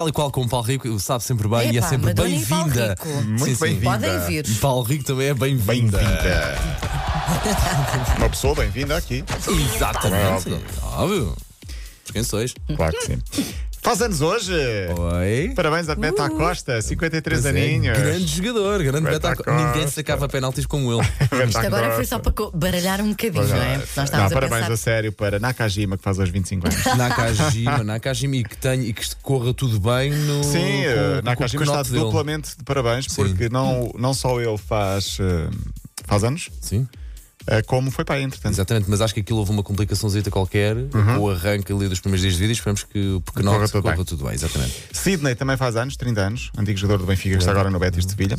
Tal e qual como o Paulo Rico, sabe sempre bem e é Epá, sempre Madonna e Paulo bem-vinda. Rico. Muito Sim, sim. bem-vinda. Podem vir. Paulo Rico também é bem-vinda. Bem-vinda. Uma pessoa bem-vinda aqui. Exatamente. Óbvio. Óbvio. Por quem sois? Claro que sim. Faz anos hoje. Oi. Parabéns a Beto Acosta, 53 Pois é, aninhos. grande jogador, grande Beto Beto Acosta. Ninguém sacava penaltis como ele. Isto agora foi só para baralhar um bocadinho, não é? Porque nós Não, a parabéns pensar. a sério para Nakajima, que faz hoje 25 anos. Nakajima, Nakajima e que, tenha, e que corra tudo bem no. Sim, com- eh, com Nakajima está canote dele. duplamente de parabéns, Sim. porque não, não só ele faz, eh, faz anos, Sim, como foi pai, entretanto. exatamente. Mas acho que aquilo houve uma complicaçãozita qualquer com o arranque ali dos primeiros dias de vida e esperamos que o pequenote Corra corra, tudo tudo, bem. bem. Exatamente. Sidney também faz anos, 30 anos, antigo jogador do Benfica que está agora no Betis de Sevilha.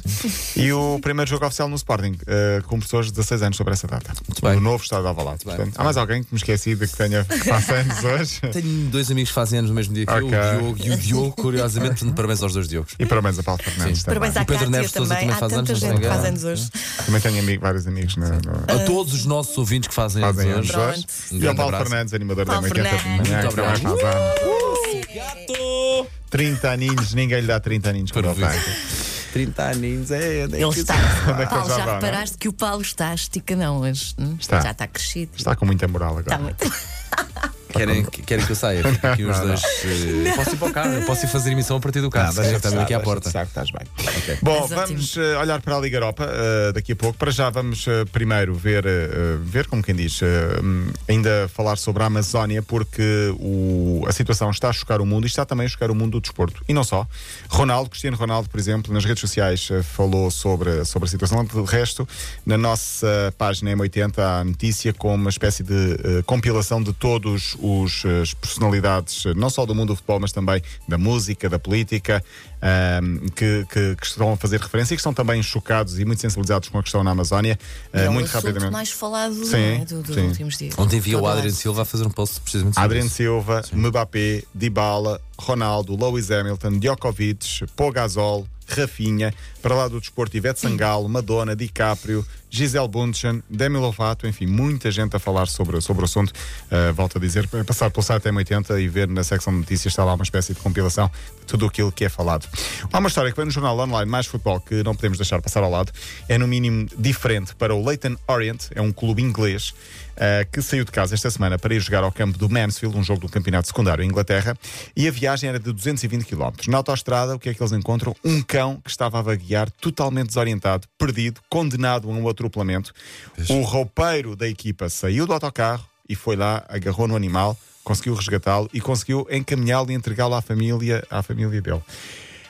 E o primeiro jogo oficial no Sporting, uh, com pessoas 16 anos sobre essa data. Muito bem. No novo estado de Alvalade. bem, Portanto, há mais alguém que me esqueci de que tenha que faça anos hoje? Tenho dois amigos que fazem anos no mesmo dia que eu, Ok. o Diogo e o Diogo, curiosamente, portanto, parabéns aos dois Diogos. E parabéns a Paulo Fernandes também. Parabéns à O Pedro Cátia Neves também. também Há faz tanta anos, não gente que faz anos hoje. Também tenho vários amigos no, no- A todos os nossos ouvintes que fazem, fazem anos hoje. Um E ao Paulo abraço. Fernandes, animador da Paulo Maqueta de Fernandes. manhã, Muito que obrigado. Gato! 30 aninhos, ninguém lhe dá 30 aninhos Parabéns. tem. 30 aninhos, é. Ele está. Onde é Paulo, já já reparaste que o Paulo está esticadão hoje? hum? Está. Já está crescido. Está com muita moral agora. Está muito. Querem, querem que eu saia? Fico aqui os dois. eh, Posso ir para o carro? Eu posso ir fazer emissão a partir do carro. deixa Deixa também aqui à deixa porta. estar, estás bem. Bom, Mas ótimo. vamos eh, olhar para a Liga Europa eh, daqui a pouco. Para já vamos eh, primeiro ver, eh, ver como quem diz, eh, hum, ainda falar sobre a Amazónia, porque o- a situação está a chocar o mundo e está também a chocar o mundo do desporto. E não só. Ronaldo, Cristiano Ronaldo, por exemplo, nas redes sociais eh, falou sobre, sobre a situação. De resto, na nossa página M80 há a notícia com uma espécie de eh, compilação de todos os eh, as personalidades, eh, não só do mundo do futebol, mas também da música, da política, ahm, que, que- que estão a fazer referência e que estão também chocados e muito sensibilizados com a questão na Amazónia. eh, É o muito rapidamente. mais falado não Sim, é, do- dos sim. últimos dias. Ontem vi o lado. Silva a fazer um post precisamente sobre Adriano isso. Silva, Mbappé, Dybala, Ronaldo, Lewis Hamilton, Djokovic, Pogazol, Rafinha, para lá do desporto Ivete Sangalo, Madonna, DiCaprio, Gisele Bundchen, Demi Lovato, enfim, muita gente a falar sobre, sobre o assunto. Uh, volto a dizer, passar pelo site M80 e ver na secção de notícias está lá uma espécie de compilação de tudo aquilo que é falado. Há uma história que vem no jornal online Mais Futebol que não podemos deixar passar ao lado. É no mínimo diferente para o Leighton Orient, é um clube inglês uh, que saiu de casa esta semana para ir jogar ao campo do Mansfield, um jogo do campeonato secundário em Inglaterra, e a viagem era de 220 km. Na autoestrada, o que é que eles encontram? Um cão que estava a vaguear totalmente desorientado, perdido, condenado a um atropelamento. O roupeiro da equipa saiu do autocarro e foi lá, agarrou no animal, conseguiu resgatá-lo e conseguiu encaminhá-lo e entregá-lo à família, à família dele.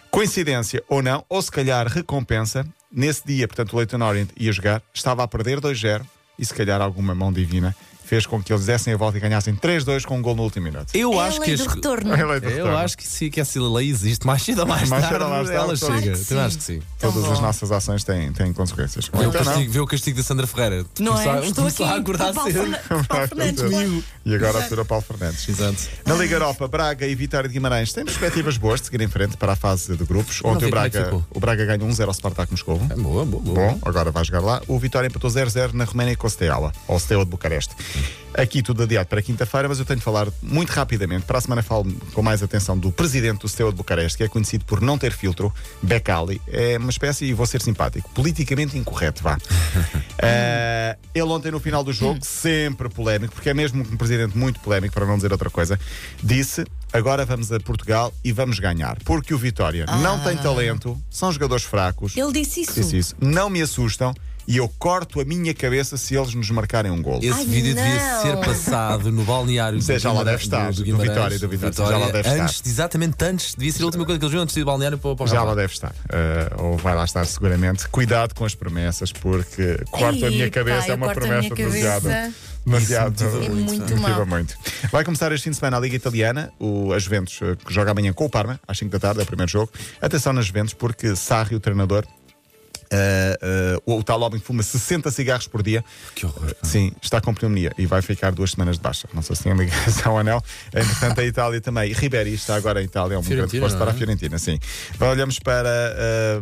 Coincidência ou não, ou se calhar recompensa, nesse dia, portanto, o Leighton Orient ia jogar, estava a perder 2-0 e se calhar alguma mão divina fez com que eles dessem a volta e ganhassem 3-2 com um gol no último minuto. Eu É a acho lei que do retorno. É a lei do Eu retorno. acho que sim, que essa lei existe mais cedo ou mais, Mais tarde. cedo ou mais tarde, ela claro chega. que Eu acho que sim. Tão Todas as bom. nossas ações têm, têm consequências. Vê o, Então, não. castigo, vê o castigo da Sandra Ferreira. Não começar- é? Estou aqui a acordar Paulo cedo. Fernan- Paulo Fernandes. E agora a Artura Paulo Fernandes. Exato. Na Liga Europa, Braga e Vitória de Guimarães têm perspectivas boas de seguir em frente para a fase de grupos. Ontem vi o como é que Braga, ficou. o Braga ganhou 1-0 ao Spartak Moscovo. É boa, boa, boa. Bom, agora vai jogar lá. O Vitória empatou 0-0 na Roménia com o Steaua, ou Steaua de Bucareste. Aqui tudo adiado para quinta-feira, mas eu tenho de falar muito rapidamente. Para a semana falo com mais atenção do presidente do Steaua de Bucareste, que é conhecido por não ter filtro, Becali. É uma espécie, e vou ser simpático, politicamente incorreto, vá. Eh, ele ontem no final do jogo, sempre polémico, porque é mesmo um presidente muito polémico, para não dizer outra coisa, disse. Agora vamos a Portugal e vamos ganhar. Porque o Vitória não tem talento, são jogadores fracos. Ele disse isso. Disse isso. Não me assustam e eu corto a minha cabeça se eles nos marcarem um gol. Esse Ai, vídeo devia não. ser passado no balneário Sim, do já lá deve estar, do Guimarães, Vitória, do Vitória, já lá deve estar. antes, Exatamente antes, devia ser a última coisa que eles viram antes de ir do balneário para, para o Já lá deve estar. Eh, ou vai lá estar seguramente. Cuidado com as promessas, porque corto a minha Ei, cabeça pá, é uma promessa demasiado. cabeça. Demasiado. É muito motiva muito. Vai começar este fim de semana a Liga Italiana, o, a Juventus, eh, que joga amanhã com o Parma, às 5 da tarde, é o primeiro jogo. Atenção nas Juventus, porque Sarri, o treinador, eh, eh, o, tal homem que fuma 60 cigarros por dia. Que horror. Sim, está com pneumonia e vai ficar duas semanas de baixa. Não sei se tem ligação ou não. Entretanto, a Itália também. Ribéry está agora em Itália, é um grande não para é? a Fiorentina, sim. Agora olhamos para eh,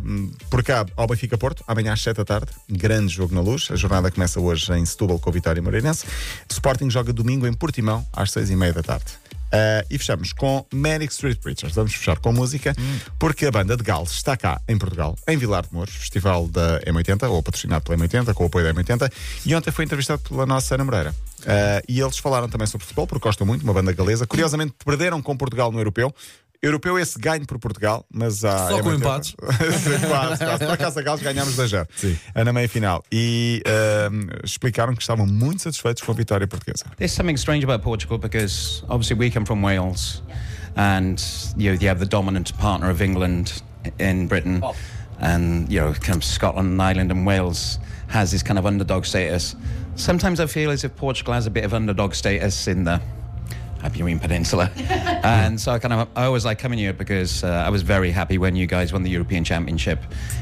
por cá ao Benfica Porto, amanhã às 7 da tarde. Grande jogo na luz. A jornada começa hoje em Setúbal com o Vitória Moreirense. Sporting joga domingo em Portimão às 6 e meia da tarde. Uh, e fechamos com Manic Street Preachers. Vamos fechar com música, porque a banda de Gales está cá em Portugal, em Vilar de Mouros, festival da M80, ou patrocinado pela M80, com o apoio da M80. E ontem foi entrevistado pela nossa Ana Moreira. Uh, e eles falaram também sobre futebol, porque gostam muito, uma banda galesa. Curiosamente, perderam com Portugal no europeu. Europeu esse ganho por Portugal, mas há. Só com M80 empates. quase, quase. Por acaso a Gales ganhámos 2 0 na meia final. E um, explicaram que estavam muito satisfeitos com a vitória portuguesa. There's something strange about Portugal because obviously we come from Wales, and you know you have the dominant partner of England in Britain, and you know kind of Scotland, and Ireland, and Wales has this kind of underdog status. Sometimes I feel as if Portugal has a bit of underdog status in the Iberian Peninsula, and so I kind of I always like coming here because uh, I was very happy when you guys won the European Championship.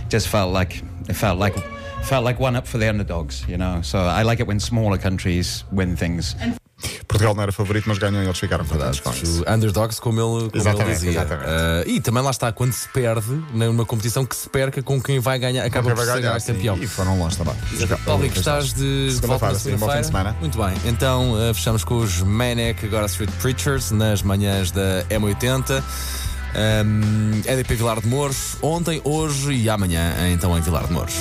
Just felt like it felt like felt like one up for the underdogs, you know. So I like it when smaller countries win things. Portugal não era favorito, mas ganhou e eles ficaram com. Os underdogs, como ele, como ele Exatamente, dizia. exatamente. Ah, e também lá está, quando se perde numa competição que se perca com quem vai ganhar, acaba por ser ganhar, sim. campeão. E foram longe também. Paulo, Rico, estás de volta na bom fim de segunda-feira? semana. Muito bem. Então ah, fechamos com os Manic, agora Street Preachers, nas manhãs da M80. Um, EDP Vilar de Mouros, ontem, hoje e amanhã, então em Vilar de Mouros.